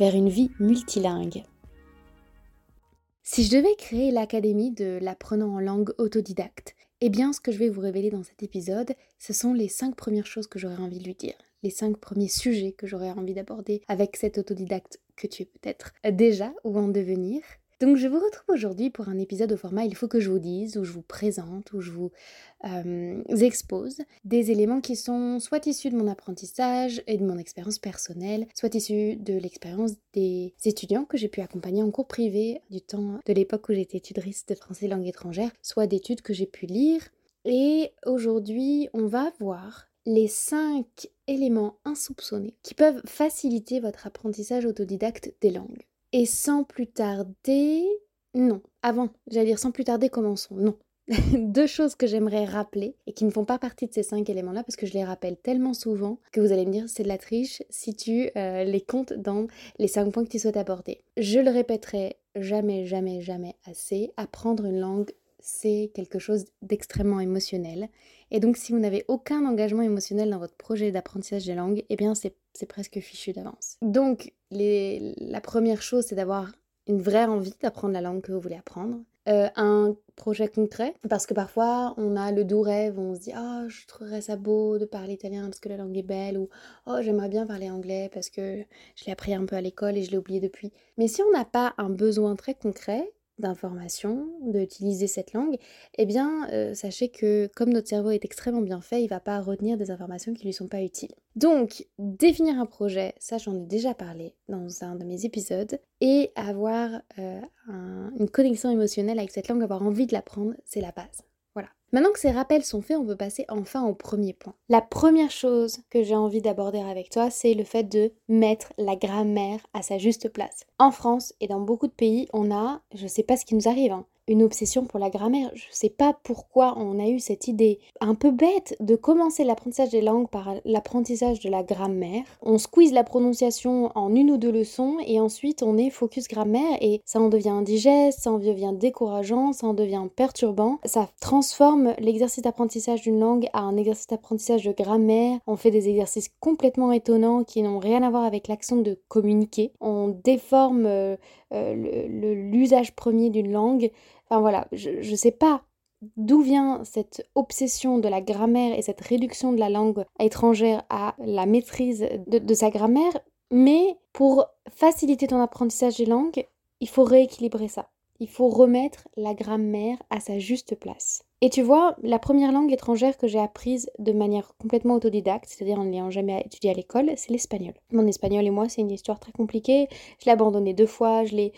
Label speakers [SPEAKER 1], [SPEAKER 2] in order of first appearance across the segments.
[SPEAKER 1] vers une vie multilingue. Si je devais créer l'académie de l'apprenant en langue autodidacte, eh bien ce que je vais vous révéler dans cet épisode, ce sont les cinq premières choses que j'aurais envie de lui dire, les cinq premiers sujets que j'aurais envie d'aborder avec cet autodidacte que tu es peut-être déjà ou en devenir, donc je vous retrouve aujourd'hui pour un épisode au format Il faut que je vous dise, où je vous présente, où je vous euh, expose des éléments qui sont soit issus de mon apprentissage et de mon expérience personnelle, soit issus de l'expérience des étudiants que j'ai pu accompagner en cours privé du temps de l'époque où j'étais tutrice de français langue étrangère, soit d'études que j'ai pu lire. Et aujourd'hui, on va voir les cinq éléments insoupçonnés qui peuvent faciliter votre apprentissage autodidacte des langues. Et sans plus tarder, non, avant, j'allais dire sans plus tarder, commençons. Non. Deux choses que j'aimerais rappeler et qui ne font pas partie de ces cinq éléments-là parce que je les rappelle tellement souvent que vous allez me dire c'est de la triche si tu euh, les comptes dans les cinq points que tu souhaites aborder. Je le répéterai jamais, jamais, jamais assez. Apprendre une langue, c'est quelque chose d'extrêmement émotionnel. Et donc si vous n'avez aucun engagement émotionnel dans votre projet d'apprentissage des langues, eh bien c'est presque fichu d'avance. Donc la première chose, c'est d'avoir une vraie envie d'apprendre la langue que vous voulez apprendre. Euh, un projet concret, parce que parfois on a le doux rêve, on se dit oh je trouverais ça beau de parler italien parce que la langue est belle, ou oh j'aimerais bien parler anglais parce que je l'ai appris un peu à l'école et je l'ai oublié depuis. Mais si on n'a pas un besoin très concret, d'information, d'utiliser cette langue, eh bien, euh, sachez que comme notre cerveau est extrêmement bien fait, il va pas retenir des informations qui lui sont pas utiles. Donc, définir un projet, ça j'en ai déjà parlé dans un de mes épisodes, et avoir euh, une connexion émotionnelle avec cette langue, avoir envie de l'apprendre, c'est la base. Maintenant que ces rappels sont faits, on peut passer enfin au premier point. La première chose que j'ai envie d'aborder avec toi, c'est le fait de mettre la grammaire à sa juste place. En France et dans beaucoup de pays, on a, je sais pas ce qui nous arrive, hein, une obsession pour la grammaire. Je ne sais pas pourquoi on a eu cette idée un peu bête de commencer l'apprentissage des langues par l'apprentissage de la grammaire. On squeeze la prononciation en une ou deux leçons et ensuite on est focus grammaire et ça en devient indigeste, ça en devient décourageant, ça en devient perturbant. Ça transforme l'exercice d'apprentissage d'une langue à un exercice d'apprentissage de grammaire. On fait des exercices complètement étonnants qui n'ont rien à voir avec l'action de communiquer. On déforme euh, euh, l'usage premier d'une langue. Enfin voilà, je ne sais pas d'où vient cette obsession de la grammaire et cette réduction de la langue étrangère à la maîtrise de, sa grammaire, mais pour faciliter ton apprentissage des langues, il faut rééquilibrer ça. Il faut remettre la grammaire à sa juste place. Et tu vois, la première langue étrangère que j'ai apprise de manière complètement autodidacte, c'est-à-dire en ne l'ayant jamais étudiée à l'école, c'est l'espagnol. Mon espagnol et moi, c'est une histoire très compliquée. Je l'ai abandonné deux fois, je l'ai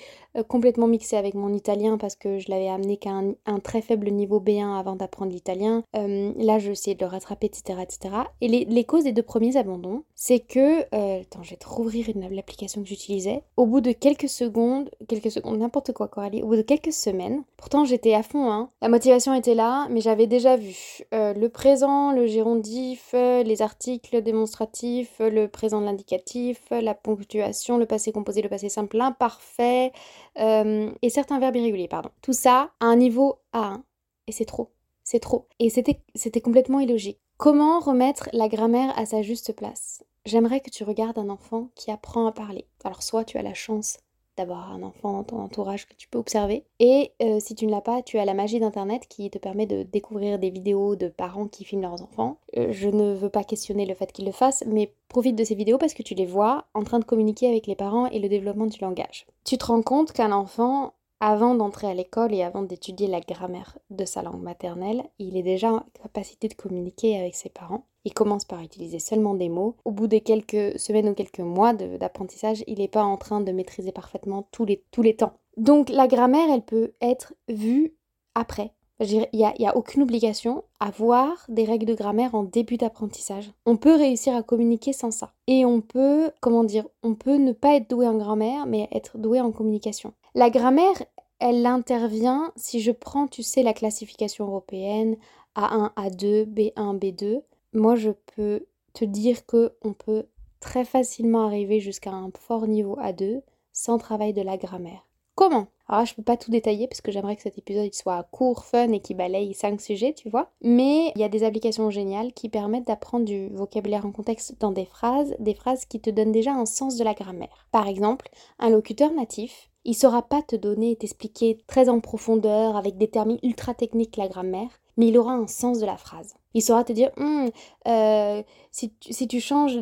[SPEAKER 1] complètement mixé avec mon italien parce que je l'avais amené qu'à un, très faible niveau B1 avant d'apprendre l'italien. Euh, là, je essayé de le rattraper, etc. etc. Et les, causes des deux premiers abandons, c'est que... Euh, attends, je vais te rouvrir l'application que j'utilisais. Au bout de quelques secondes, quelques secondes, n'importe quoi, Coralie, au bout de quelques semaines, pourtant j'étais à fond, hein, la motivation était là, mais j'avais déjà vu euh, le présent, le gérondif, euh, les articles démonstratifs, euh, le présent de l'indicatif, la ponctuation, le passé composé, le passé simple, l'imparfait et certains verbes irréguliers, pardon. Tout ça à un niveau A1 et c'est trop, c'est trop. Et c'était complètement illogique. Comment remettre la grammaire à sa juste place? J'aimerais que tu regardes un enfant qui apprend à parler. Alors soit tu as la chance d'avoir un enfant dans ton entourage que tu peux observer. Et euh, si tu ne l'as pas, tu as la magie d'Internet qui te permet de découvrir des vidéos de parents qui filment leurs enfants. Euh, je ne veux pas questionner le fait qu'ils le fassent, mais profite de ces vidéos parce que tu les vois en train de communiquer avec les parents et le développement du langage. Tu te rends compte qu'un enfant avant d'entrer à l'école et avant d'étudier la grammaire de sa langue maternelle, il est déjà en capacité de communiquer avec ses parents. Il commence par utiliser seulement des mots. Au bout de quelques semaines ou quelques mois d'apprentissage, il n'est pas en train de maîtriser parfaitement tous les, tous les temps. Donc la grammaire, elle peut être vue après. Il n'y a, a aucune obligation à avoir des règles de grammaire en début d'apprentissage. On peut réussir à communiquer sans ça. Et on peut, comment dire, on peut ne pas être doué en grammaire, mais être doué en communication. La grammaire, elle intervient si je prends, tu sais, la classification européenne A1, A2, B1, B2. Moi, je peux te dire que on peut très facilement arriver jusqu'à un fort niveau A2 sans travail de la grammaire. Comment? Alors là, je peux pas tout détailler parce que j'aimerais que cet épisode soit court, fun et qui balaye cinq sujets, tu vois. Mais il y a des applications géniales qui permettent d'apprendre du vocabulaire en contexte dans des phrases, des phrases qui te donnent déjà un sens de la grammaire. Par exemple, un locuteur natif, il saura pas te donner et t'expliquer très en profondeur avec des termes ultra techniques la grammaire, mais il aura un sens de la phrase. Il saura te dire, hum, euh, si, tu, changes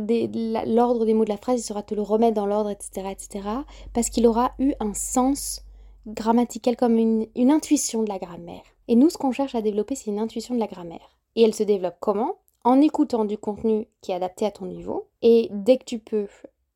[SPEAKER 1] l'ordre des mots de la phrase, il saura te le remettre dans l'ordre, etc., etc., parce qu'il aura eu un sens grammatical comme une, une intuition de la grammaire. Et nous, ce qu'on cherche à développer, c'est une intuition de la grammaire. Et elle se développe comment? En écoutant du contenu qui est adapté à ton niveau. Et dès que tu peux,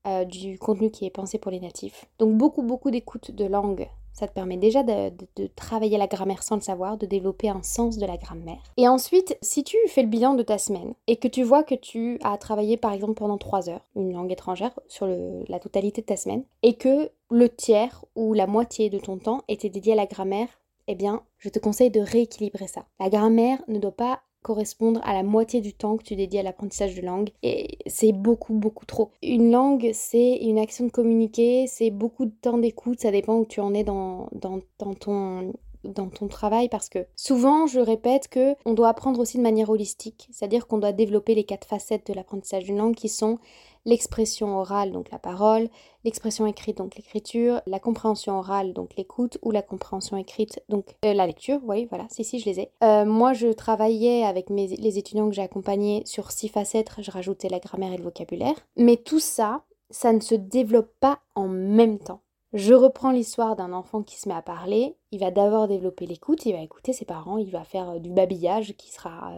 [SPEAKER 1] euh, du contenu qui est pensé pour les natifs. Donc beaucoup, beaucoup d'écoute de langue ça te permet déjà de, travailler la grammaire sans le savoir, de développer un sens de la grammaire. Et ensuite, si tu fais le bilan de ta semaine et que tu vois que tu as travaillé par exemple pendant 3 heures une langue étrangère sur la totalité de ta semaine et que le tiers ou la moitié de ton temps était dédié à la grammaire, eh bien, je te conseille de rééquilibrer ça. La grammaire ne doit pas correspondre à la moitié du temps que tu dédies à l'apprentissage de langue. Et c'est beaucoup, beaucoup trop. Une langue, c'est une action de communiquer, c'est beaucoup de temps d'écoute, ça dépend où tu en es dans, dans, ton dans ton travail parce que souvent je répète que on doit apprendre aussi de manière holistique, c'est-à-dire qu'on doit développer les quatre facettes de l'apprentissage d'une langue qui sont l'expression orale, donc la parole, l'expression écrite, donc l'écriture, la compréhension orale, donc l'écoute, ou la compréhension écrite, donc euh, la lecture, oui, voilà, si, si, je les ai. Euh, moi, je travaillais avec les étudiants que j'ai accompagnés sur six facettes, je rajoutais la grammaire et le vocabulaire, mais tout ça, ça ne se développe pas en même temps. Je reprends l'histoire d'un enfant qui se met à parler. Il va d'abord développer l'écoute, il va écouter ses parents, il va faire euh, du babillage qui sera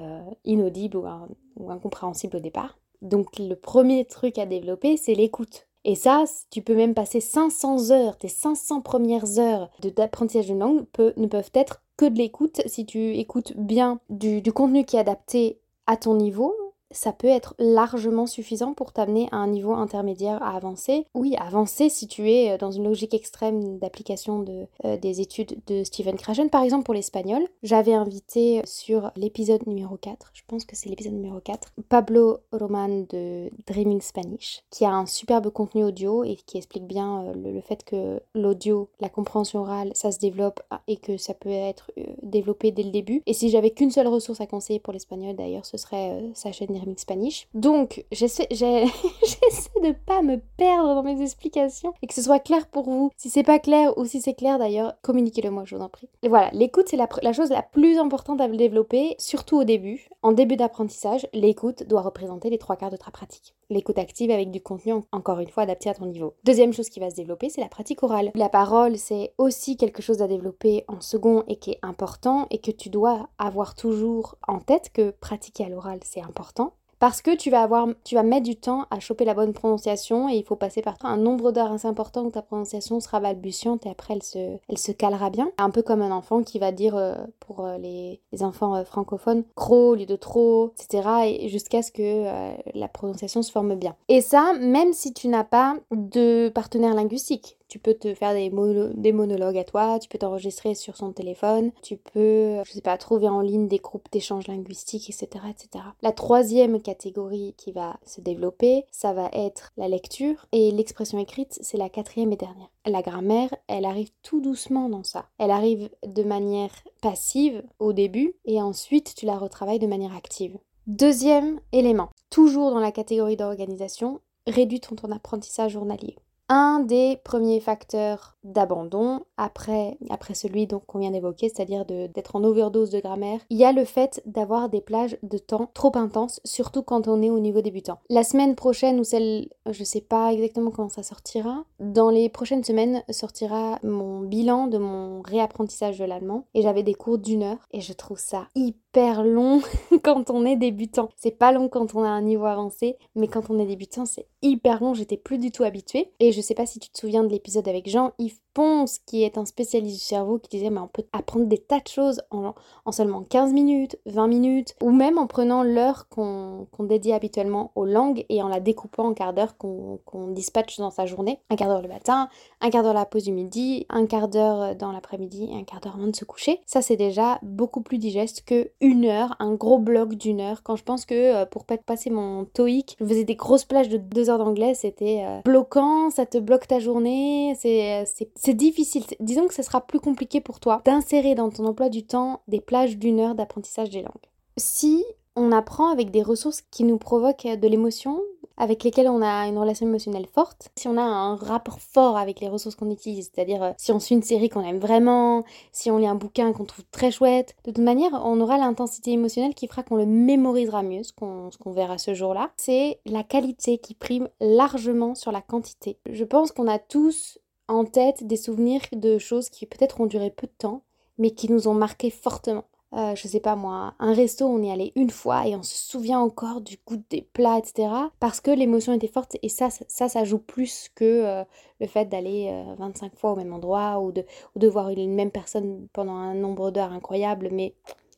[SPEAKER 1] inaudible ou incompréhensible au départ. Donc le premier truc à développer, c'est l'écoute. Et ça, tu peux même passer 500 heures, tes 500 premières heures d'apprentissage d'une langue ne peuvent être que de l'écoute si tu écoutes bien du contenu qui est adapté à ton niveau, ça peut être largement suffisant pour t'amener à un niveau intermédiaire à avancer. Oui, avancer si tu es euh, dans une logique extrême d'application de, euh, des études de Stephen Krashen. Par exemple, pour l'espagnol, j'avais invité sur l'épisode numéro 4, je pense que c'est l'épisode numéro 4, Pablo Roman de Dreaming Spanish, qui a un superbe contenu audio et qui explique bien euh, le, fait que l'audio, la compréhension orale, ça se développe et que ça peut être développé dès le début. Et si j'avais qu'une seule ressource à conseiller pour l'espagnol, d'ailleurs, ce serait sa chaîne Remix Spanish. Donc, j'essaie, de pas me perdre dans mes explications et que ce soit clair pour vous. Si c'est pas clair ou si c'est clair d'ailleurs, communiquez-le moi, je vous en prie. Voilà, l'écoute, c'est la, la chose la plus importante à développer, surtout au début. En début d'apprentissage, l'écoute doit représenter les trois quarts de ta pratique. L'écoute active avec du contenu, encore une fois, adapté à ton niveau. Deuxième chose qui va se développer, c'est la pratique orale. La parole, c'est aussi quelque chose à développer en second et qui est important et que tu dois avoir toujours en tête que pratiquer à l'oral, c'est important parce que tu vas avoir, tu vas mettre du temps à choper la bonne prononciation et il faut passer par un nombre d'heures assez important où ta prononciation sera balbutiante et après elle se, calera bien. Un peu comme un enfant qui va dire euh, pour euh, les, enfants euh, francophones cro au lieu de trop, etc. Et jusqu'à ce que la prononciation se forme bien. Et ça, même si tu n'as pas de partenaire linguistique. Tu peux te faire des, monologues à toi, tu peux t'enregistrer sur son téléphone, tu peux, je sais pas, trouver en ligne des groupes d'échange linguistique, etc., etc. La troisième catégorie qui va se développer, ça va être la lecture et l'expression écrite, c'est la quatrième et dernière. La grammaire, elle arrive tout doucement dans ça. Elle arrive de manière passive au début et ensuite tu la retravailles de manière active. Deuxième élément, toujours dans la catégorie d'organisation, réduis ton apprentissage journalier un des premiers facteurs d'abandon après, celui qu'on vient d'évoquer, c'est-à-dire d'être en overdose de grammaire, il y a le fait d'avoir des plages de temps trop intenses, surtout quand on est au niveau débutant. La semaine prochaine ou celle, je sais pas exactement comment ça sortira, dans les prochaines semaines sortira mon bilan de mon réapprentissage de l'allemand et j'avais des cours d'une heure et je trouve ça hyper long quand on est débutant. C'est pas long quand on a un niveau avancé, mais quand on est débutant, c'est hyper long. J'étais plus du tout habituée. Et je sais pas si tu te souviens de l'épisode avec Jean-Yves Ponce, qui est un spécialiste du cerveau, qui disait mais on peut apprendre des tas de choses en, seulement 15 minutes, 20 minutes, ou même en prenant l'heure qu'on dédie habituellement aux langues et en la découpant en quart d'heure qu'on dispatche dans sa journée. Un quart d'heure le matin, un quart d'heure la pause du midi, un quart d'heure dans l'après-midi et un quart d'heure avant de se coucher. Ça c'est déjà beaucoup plus digeste que une heure, un gros bloc d'une heure. Quand je pense que euh, pour pas passer mon TOEIC, je faisais des grosses plages de deux heures d'anglais, c'était euh, bloquant, ça te bloque ta journée, c'est c'est difficile. Disons que ce sera plus compliqué pour toi d'insérer dans ton emploi du temps des plages d'une heure d'apprentissage des langues. Si on apprend avec des ressources qui nous provoquent de l'émotion, avec lesquelles on a une relation émotionnelle forte, si on a un rapport fort avec les ressources qu'on utilise, c'est-à-dire euh, si on suit une série qu'on aime vraiment, si on lit un bouquin qu'on trouve très chouette, de toute manière, on aura l'intensité émotionnelle qui fera qu'on le mémorisera mieux, ce qu'on verra ce jour-là. C'est la qualité qui prime largement sur la quantité. Je pense qu'on a tous en tête des souvenirs de choses qui peut-être ont duré peu de temps, mais qui nous ont marqué fortement. Euh, je sais pas moi, un resto, on y allait une fois et on se souvient encore du goût des plats, etc. Parce que l'émotion était forte et ça, ça, ça joue plus que euh, le fait d'aller 25 euh, fois au même endroit ou de, ou de voir une même personne pendant un nombre d'heures incroyable. Mais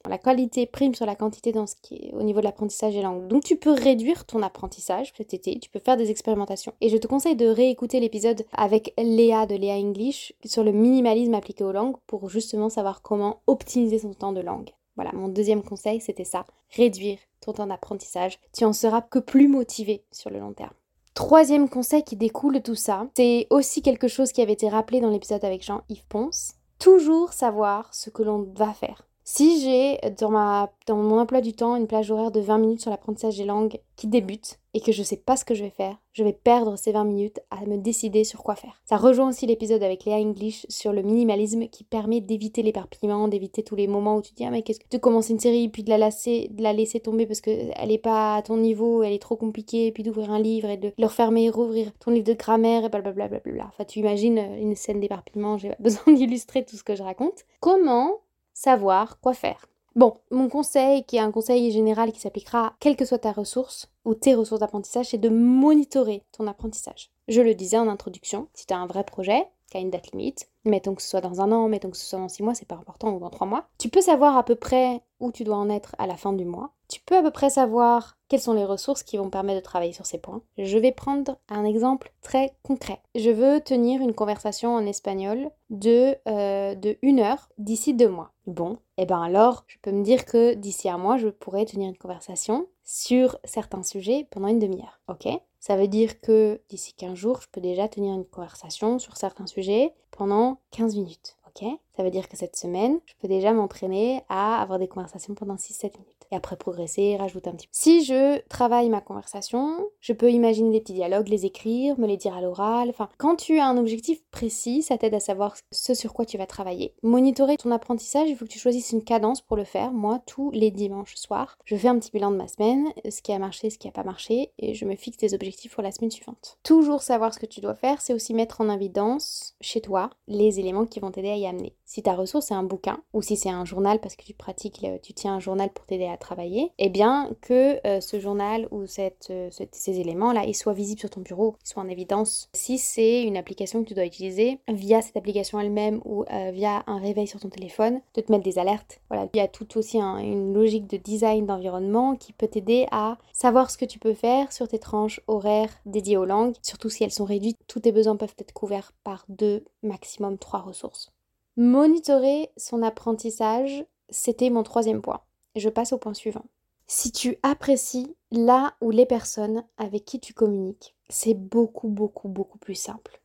[SPEAKER 1] la qualité prime sur la quantité dans ce qui est au niveau de l'apprentissage des langues. Donc tu peux réduire ton apprentissage cet été, tu peux faire des expérimentations. Et je te conseille de réécouter l'épisode avec Léa de Léa English sur le minimalisme appliqué aux langues pour justement savoir comment optimiser son temps de langue. Voilà, mon deuxième conseil, c'était ça, réduire ton temps d'apprentissage. Tu en seras que plus motivé sur le long terme. Troisième conseil qui découle de tout ça, c'est aussi quelque chose qui avait été rappelé dans l'épisode avec Jean-Yves Ponce. Toujours savoir ce que l'on va faire. Si j'ai dans, ma, dans mon emploi du temps une plage horaire de 20 minutes sur l'apprentissage des langues qui débute et que je ne sais pas ce que je vais faire, je vais perdre ces 20 minutes à me décider sur quoi faire. Ça rejoint aussi l'épisode avec Léa English sur le minimalisme qui permet d'éviter l'éparpillement, d'éviter tous les moments où tu dis ah mais qu'est-ce que tu commences une série puis de la, de la laisser tomber parce qu'elle n'est pas à ton niveau, elle est trop compliquée, puis d'ouvrir un livre et de le refermer, rouvrir ton livre de grammaire et blablabla. Enfin tu imagines une scène d'éparpillement, j'ai pas besoin d'illustrer tout ce que je raconte. Comment savoir quoi faire. Bon, mon conseil, qui est un conseil général qui s'appliquera quelle que soit ta ressource ou tes ressources d'apprentissage, c'est de monitorer ton apprentissage. Je le disais en introduction, si tu as un vrai projet, qui a une date limite, mettons que ce soit dans un an, mettons que ce soit dans six mois, c'est pas important, ou dans trois mois, tu peux savoir à peu près où tu dois en être à la fin du mois. Tu peux à peu près savoir quelles sont les ressources qui vont permettre de travailler sur ces points. Je vais prendre un exemple très concret. Je veux tenir une conversation en espagnol de, euh, de une heure d'ici deux mois. Bon, et eh ben alors, je peux me dire que d'ici un mois, je pourrais tenir une conversation sur certains sujets pendant une demi-heure. Ok? Ça veut dire que d'ici 15 jours, je peux déjà tenir une conversation sur certains sujets pendant 15 minutes. Ok? Ça veut dire que cette semaine, je peux déjà m'entraîner à avoir des conversations pendant 6-7 minutes et après progresser, rajouter un petit peu. Si je travaille ma conversation, je peux imaginer des petits dialogues, les écrire, me les dire à l'oral. Enfin, quand tu as un objectif précis, ça t'aide à savoir ce sur quoi tu vas travailler. Monitorer ton apprentissage, il faut que tu choisisses une cadence pour le faire. Moi, tous les dimanches soirs, je fais un petit bilan de ma semaine, ce qui a marché, ce qui n'a pas marché, et je me fixe des objectifs pour la semaine suivante. Toujours savoir ce que tu dois faire, c'est aussi mettre en évidence chez toi les éléments qui vont t'aider à y amener. Si ta ressource c'est un bouquin, ou si c'est un journal parce que tu pratiques, tu tiens un journal pour t'aider à travailler, eh bien que euh, ce journal ou euh, ces éléments-là, ils soient visibles sur ton bureau, ils soient en évidence. Si c'est une application que tu dois utiliser, via cette application elle-même ou euh, via un réveil sur ton téléphone, de te mettre des alertes. Voilà, il y a tout aussi une logique de design d'environnement qui peut t'aider à savoir ce que tu peux faire sur tes tranches horaires dédiées aux langues, surtout si elles sont réduites. Tous tes besoins peuvent être couverts par deux, maximum trois ressources. Monitorer son apprentissage, c'était mon troisième point. Je passe au point suivant. Si tu apprécies là ou les personnes avec qui tu communiques, c'est beaucoup, beaucoup, beaucoup plus simple.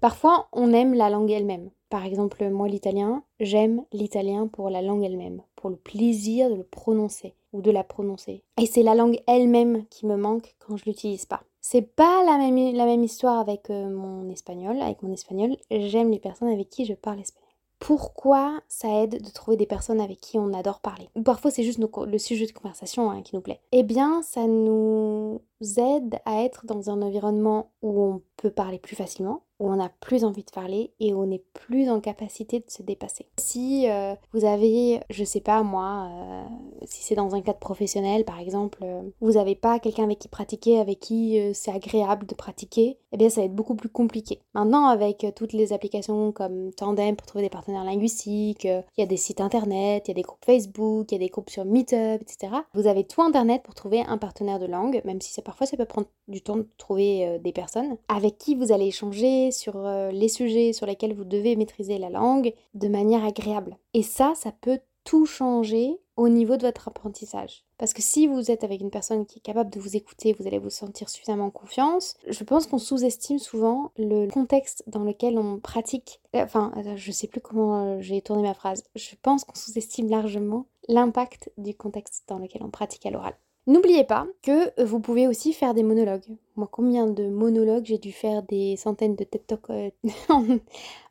[SPEAKER 1] Parfois, on aime la langue elle-même. Par exemple, moi, l'italien, j'aime l'italien pour la langue elle-même, pour le plaisir de le prononcer ou de la prononcer. Et c'est la langue elle-même qui me manque quand je l'utilise pas. C'est pas la même, la même histoire avec euh, mon espagnol. Avec mon espagnol, j'aime les personnes avec qui je parle espagnol pourquoi ça aide de trouver des personnes avec qui on adore parler. Parfois c'est juste le sujet de conversation hein, qui nous plaît. Eh bien, ça nous aide à être dans un environnement où on peut parler plus facilement, où on a plus envie de parler et où on est plus en capacité de se dépasser. Si euh, vous avez, je sais pas moi, euh, si c'est dans un cadre professionnel par exemple, euh, vous n'avez pas quelqu'un avec qui pratiquer, avec qui c'est agréable de pratiquer, eh bien ça va être beaucoup plus compliqué. Maintenant avec toutes les applications comme Tandem pour trouver des partenaires linguistiques, il y a des sites internet, il y a des groupes Facebook, il y a des groupes sur Meetup, etc. Vous avez tout internet pour trouver un partenaire de langue, même si ça, parfois ça peut prendre du temps de trouver des personnes avec qui vous allez échanger sur euh, les sujets sur lesquels vous devez maîtriser la langue de manière agréable. Et ça, ça peut tout changer au niveau de votre apprentissage. Parce que si vous êtes avec une personne qui est capable de vous écouter, vous allez vous sentir suffisamment confiance. Je pense qu'on sous-estime souvent le contexte dans lequel on pratique. Euh, enfin, je sais plus comment euh, j'ai tourné ma phrase. Je pense qu'on sous-estime largement l'impact du contexte dans lequel on pratique à l'oral. N'oubliez pas que vous pouvez aussi faire des monologues. Moi, combien de monologues j'ai dû faire des centaines de TED Talks euh,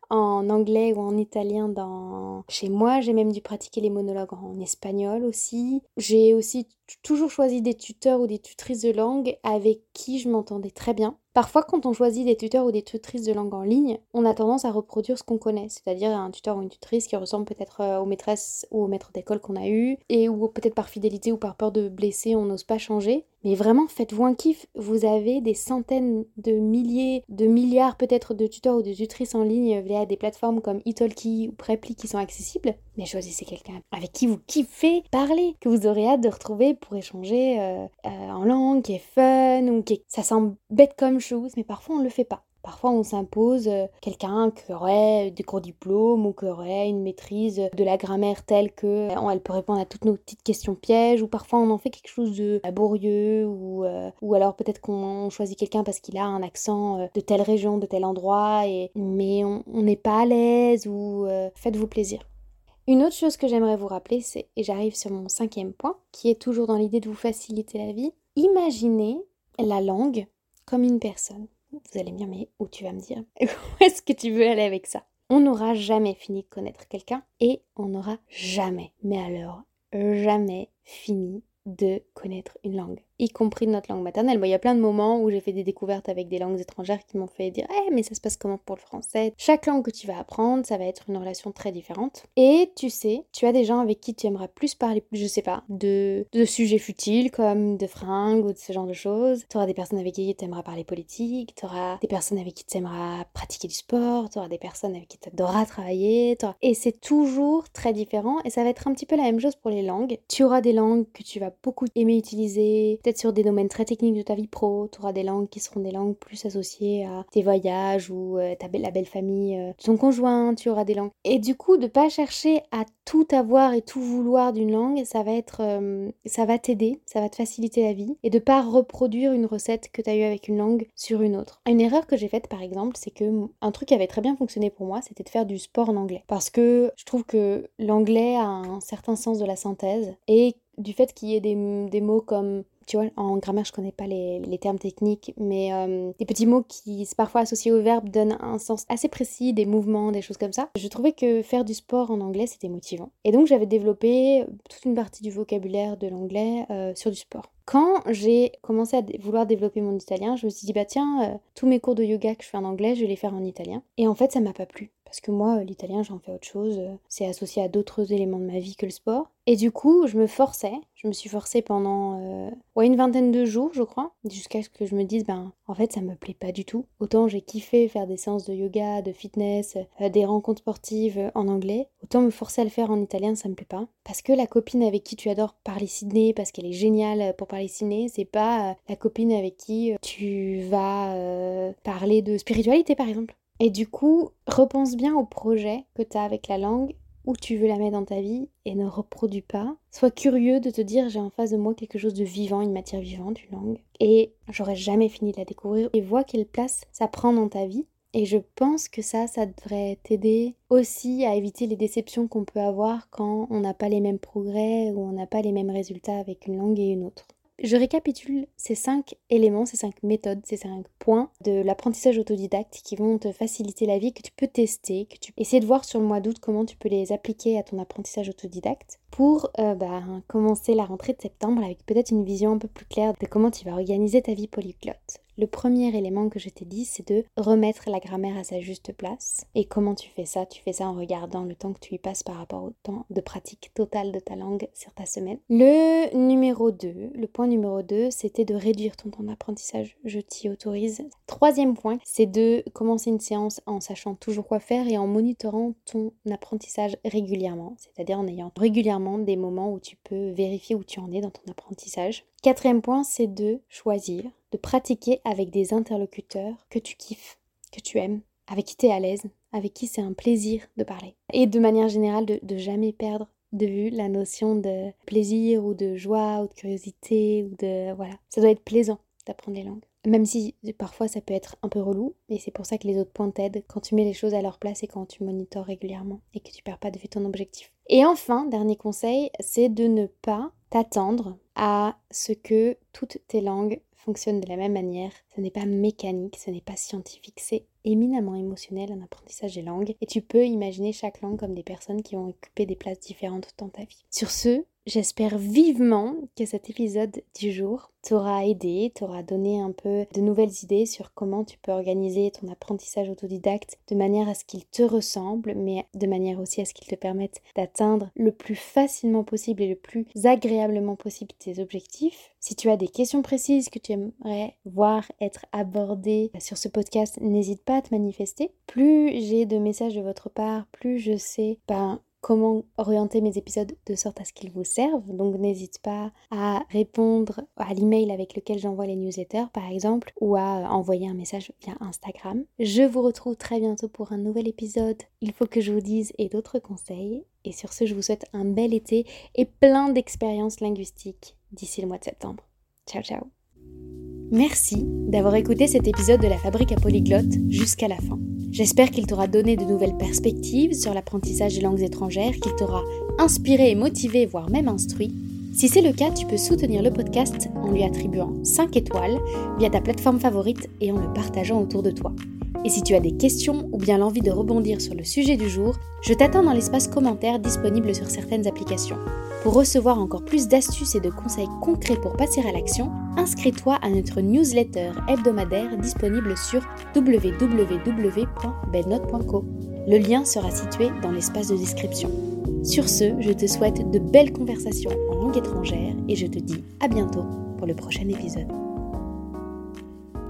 [SPEAKER 1] en anglais ou en italien dans chez moi. J'ai même dû pratiquer les monologues en espagnol aussi. J'ai aussi toujours choisi des tuteurs ou des tutrices de langue avec qui je m'entendais très bien. Parfois, quand on choisit des tuteurs ou des tutrices de langue en ligne, on a tendance à reproduire ce qu'on connaît, c'est-à-dire un tuteur ou une tutrice qui ressemble peut-être euh, aux maîtresses ou aux maîtres d'école qu'on a eu, et ou peut-être par fidélité ou par peur de blesser, on n'ose pas changer. Mais vraiment, faites-vous un kiff. Vous avez des centaines de milliers, de milliards peut-être de tuteurs ou de tutrices en ligne via des plateformes comme Italki ou Preply qui sont accessibles. Mais choisissez quelqu'un avec qui vous kiffez parler, que vous aurez hâte de retrouver pour échanger euh, euh, en langue, qui est fun, ou qui Ça semble bête comme chose, mais parfois on le fait pas. Parfois, on s'impose euh, quelqu'un qui aurait des cours diplômes ou qui aurait une maîtrise de la grammaire telle que elle peut répondre à toutes nos petites questions pièges. Ou parfois, on en fait quelque chose de laborieux. Ou, ou alors peut-être qu'on choisit quelqu'un parce qu'il a un accent de telle région, de tel endroit. Et, mais on n'est pas à l'aise. Ou faites-vous plaisir. Une autre chose que j'aimerais vous rappeler, c'est, et j'arrive sur mon cinquième point, qui est toujours dans l'idée de vous faciliter la vie, imaginez la langue comme une personne. Vous allez me dire, mais où tu vas me dire? Où est-ce que tu veux aller avec ça? On n'aura jamais fini de connaître quelqu'un et on n'aura jamais, mais alors jamais fini de connaître une langue y compris de notre langue maternelle. il y a plein de moments où j'ai fait des découvertes avec des langues étrangères qui m'ont fait dire Eh, mais ça se passe comment pour le français? Chaque langue que tu vas apprendre, ça va être une relation très différente. Et tu sais, tu as des gens avec qui tu aimeras plus parler, je sais pas, de, de sujets futiles comme de fringues ou de ce genre de choses. Tu auras des personnes avec qui tu aimeras parler politique, tu auras des personnes avec qui tu aimeras pratiquer du sport, tu auras des personnes avec qui tu adoreras travailler. Et c'est toujours très différent et ça va être un petit peu la même chose pour les langues. Tu auras des langues que tu vas beaucoup aimer utiliser peut-être sur des domaines très techniques de ta vie pro, tu auras des langues qui seront des langues plus associées à tes voyages ou euh, ta la belle famille euh, ton conjoint, tu auras des langues. Et du coup, de pas chercher à tout avoir et tout vouloir d'une langue, ça va être euh, ça va t'aider, ça va te faciliter la vie et de pas reproduire une recette que tu as eu avec une langue sur une autre. Une erreur que j'ai faite par exemple, c'est que un truc qui avait très bien fonctionné pour moi, c'était de faire du sport en anglais parce que je trouve que l'anglais a un certain sens de la synthèse et du fait qu'il y ait des, des mots comme tu vois, en grammaire, je connais pas les, termes techniques, mais euh, des petits mots qui, parfois associés au verbe, donnent un sens assez précis, des mouvements, des choses comme ça. Je trouvais que faire du sport en anglais, c'était motivant. Et donc, j'avais développé toute une partie du vocabulaire de l'anglais euh, sur du sport. Quand j'ai commencé à vouloir développer mon italien, je me suis dit, bah tiens, euh, tous mes cours de yoga que je fais en anglais, je vais les faire en italien. Et en fait, ça m'a pas plu. Parce que moi, l'italien, j'en fais autre chose. C'est associé à d'autres éléments de ma vie que le sport. Et du coup, je me forçais. Je me suis forcée pendant euh, une vingtaine de jours, je crois. Jusqu'à ce que je me dise, ben, en fait, ça me plaît pas du tout. Autant j'ai kiffé faire des séances de yoga, de fitness, euh, des rencontres sportives en anglais. Autant me forcer à le faire en italien, ça me plaît pas. Parce que la copine avec qui tu adores parler Sydney, parce qu'elle est géniale pour parler Sydney, c'est pas euh, la copine avec qui tu vas parler de spiritualité, par exemple. Et du coup, repense bien au projet que tu as avec la langue, où tu veux la mettre dans ta vie et ne reproduis pas. Sois curieux de te dire j'ai en face de moi quelque chose de vivant, une matière vivante, une langue. Et j'aurais jamais fini de la découvrir. Et vois quelle place ça prend dans ta vie. Et je pense que ça, ça devrait t'aider aussi à éviter les déceptions qu'on peut avoir quand on n'a pas les mêmes progrès ou on n'a pas les mêmes résultats avec une langue et une autre. Je récapitule ces cinq éléments, ces cinq méthodes, ces cinq points de l'apprentissage autodidacte qui vont te faciliter la vie, que tu peux tester, que tu essaies de voir sur le mois d'août comment tu peux les appliquer à ton apprentissage autodidacte pour euh, bah, commencer la rentrée de septembre avec peut-être une vision un peu plus claire de comment tu vas organiser ta vie polyglotte. Le premier élément que je t'ai dit, c'est de remettre la grammaire à sa juste place. Et comment tu fais ça? Tu fais ça en regardant le temps que tu y passes par rapport au temps de pratique totale de ta langue sur ta semaine. Le numéro 2, le point numéro 2, c'était de réduire ton temps d'apprentissage. Je t'y autorise. Troisième point, c'est de commencer une séance en sachant toujours quoi faire et en monitorant ton apprentissage régulièrement, c'est-à-dire en ayant régulièrement des moments où tu peux vérifier où tu en es dans ton apprentissage. Quatrième point, c'est de choisir de pratiquer avec des interlocuteurs que tu kiffes, que tu aimes, avec qui tu es à l'aise, avec qui c'est un plaisir de parler. Et de manière générale, de, de jamais perdre de vue la notion de plaisir ou de joie ou de curiosité ou de voilà ça doit être plaisant d'apprendre les langues même si parfois ça peut être un peu relou et c'est pour ça que les autres points t'aident quand tu mets les choses à leur place et quand tu monitores régulièrement et que tu perds pas de vue ton objectif et enfin dernier conseil c'est de ne pas t'attendre à ce que toutes tes langues fonctionnent de la même manière. Ce n'est pas mécanique, ce n'est pas scientifique, c'est éminemment émotionnel un apprentissage des langues et tu peux imaginer chaque langue comme des personnes qui ont occupé des places différentes dans ta vie. Sur ce, J'espère vivement que cet épisode du jour t'aura aidé, t'aura donné un peu de nouvelles idées sur comment tu peux organiser ton apprentissage autodidacte de manière à ce qu'il te ressemble, mais de manière aussi à ce qu'il te permette d'atteindre le plus facilement possible et le plus agréablement possible tes objectifs. Si tu as des questions précises que tu aimerais voir être abordées sur ce podcast, n'hésite pas à te manifester. Plus j'ai de messages de votre part, plus je sais ben, comment orienter mes épisodes de sorte à ce qu'ils vous servent. Donc n'hésite pas à répondre à l'email avec lequel j'envoie les newsletters par exemple ou à envoyer un message via Instagram. Je vous retrouve très bientôt pour un nouvel épisode. Il faut que je vous dise et d'autres conseils. Et sur ce, je vous souhaite un bel été et plein d'expériences linguistiques d'ici le mois de septembre. Ciao ciao Merci d'avoir écouté cet épisode de la Fabrique à Polyglotte jusqu'à la fin. J'espère qu'il t'aura donné de nouvelles perspectives sur l'apprentissage des langues étrangères, qu'il t'aura inspiré et motivé, voire même instruit. Si c'est le cas, tu peux soutenir le podcast en lui attribuant 5 étoiles via ta plateforme favorite et en le partageant autour de toi. Et si tu as des questions ou bien l'envie de rebondir sur le sujet du jour, je t'attends dans l'espace commentaire disponible sur certaines applications. Pour recevoir encore plus d'astuces et de conseils concrets pour passer à l'action, inscris-toi à notre newsletter hebdomadaire disponible sur www.belnote.co. Le lien sera situé dans l'espace de description. Sur ce, je te souhaite de belles conversations en langue étrangère et je te dis à bientôt pour le prochain épisode.